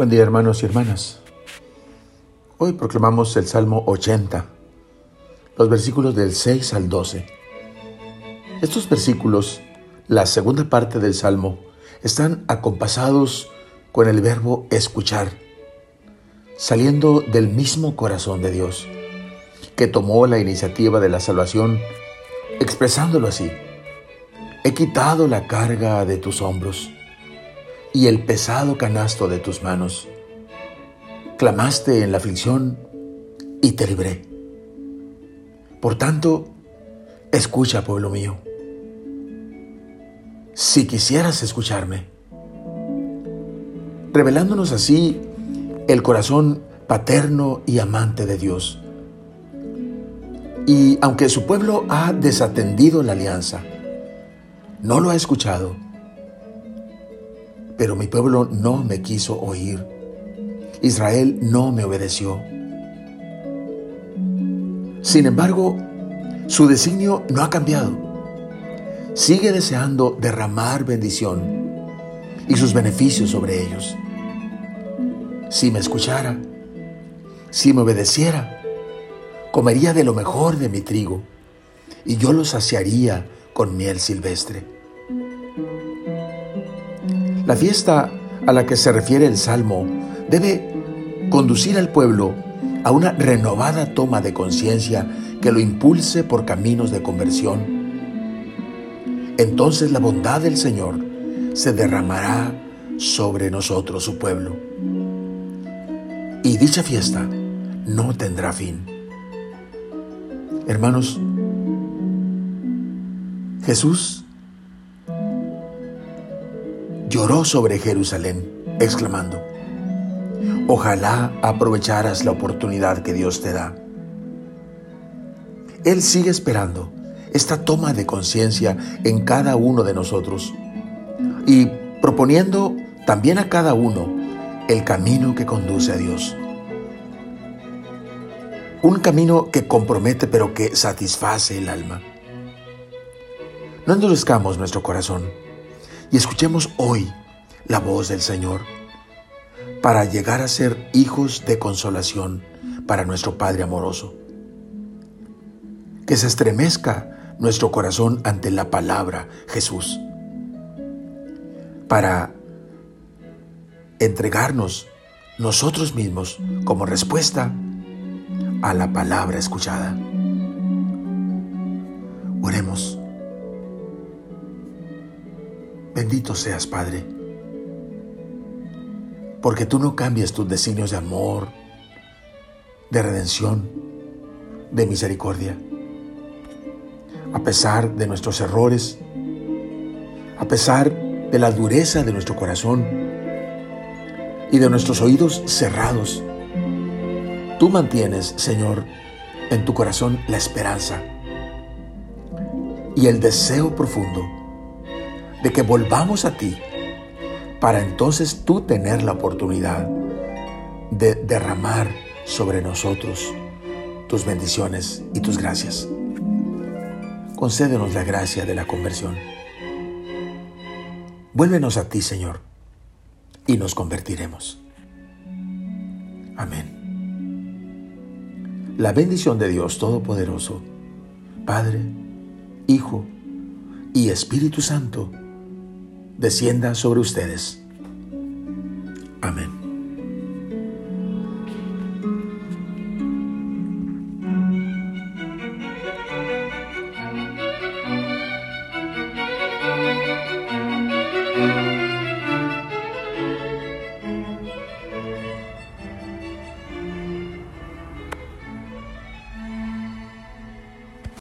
Buen día hermanos y hermanas. Hoy proclamamos el Salmo 80, los versículos del 6 al 12. Estos versículos, la segunda parte del Salmo, están acompasados con el verbo escuchar, saliendo del mismo corazón de Dios, que tomó la iniciativa de la salvación, expresándolo así. He quitado la carga de tus hombros y el pesado canasto de tus manos. Clamaste en la aflicción y te libré. Por tanto, escucha, pueblo mío. Si quisieras escucharme, revelándonos así el corazón paterno y amante de Dios. Y aunque su pueblo ha desatendido la alianza, no lo ha escuchado, pero mi pueblo no me quiso oír. Israel no me obedeció. Sin embargo, su designio no ha cambiado. Sigue deseando derramar bendición y sus beneficios sobre ellos. Si me escuchara, si me obedeciera, comería de lo mejor de mi trigo y yo lo saciaría con miel silvestre. La fiesta a la que se refiere el Salmo debe conducir al pueblo a una renovada toma de conciencia que lo impulse por caminos de conversión. Entonces la bondad del Señor se derramará sobre nosotros, su pueblo. Y dicha fiesta no tendrá fin. Hermanos, Jesús lloró sobre Jerusalén, exclamando, Ojalá aprovecharas la oportunidad que Dios te da. Él sigue esperando esta toma de conciencia en cada uno de nosotros y proponiendo también a cada uno el camino que conduce a Dios. Un camino que compromete pero que satisface el alma. No endurezcamos nuestro corazón y escuchemos hoy la voz del Señor para llegar a ser hijos de consolación para nuestro Padre amoroso. Que se estremezca nuestro corazón ante la palabra Jesús para entregarnos nosotros mismos como respuesta a la palabra escuchada. Oremos. Bendito seas, Padre, porque tú no cambias tus designios de amor, de redención, de misericordia. A pesar de nuestros errores, a pesar de la dureza de nuestro corazón y de nuestros oídos cerrados, tú mantienes, Señor, en tu corazón la esperanza y el deseo profundo de que volvamos a ti para entonces tú tener la oportunidad de derramar sobre nosotros tus bendiciones y tus gracias. Concédenos la gracia de la conversión. Vuélvenos a ti, Señor, y nos convertiremos. Amén. La bendición de Dios Todopoderoso, Padre, Hijo y Espíritu Santo, descienda sobre ustedes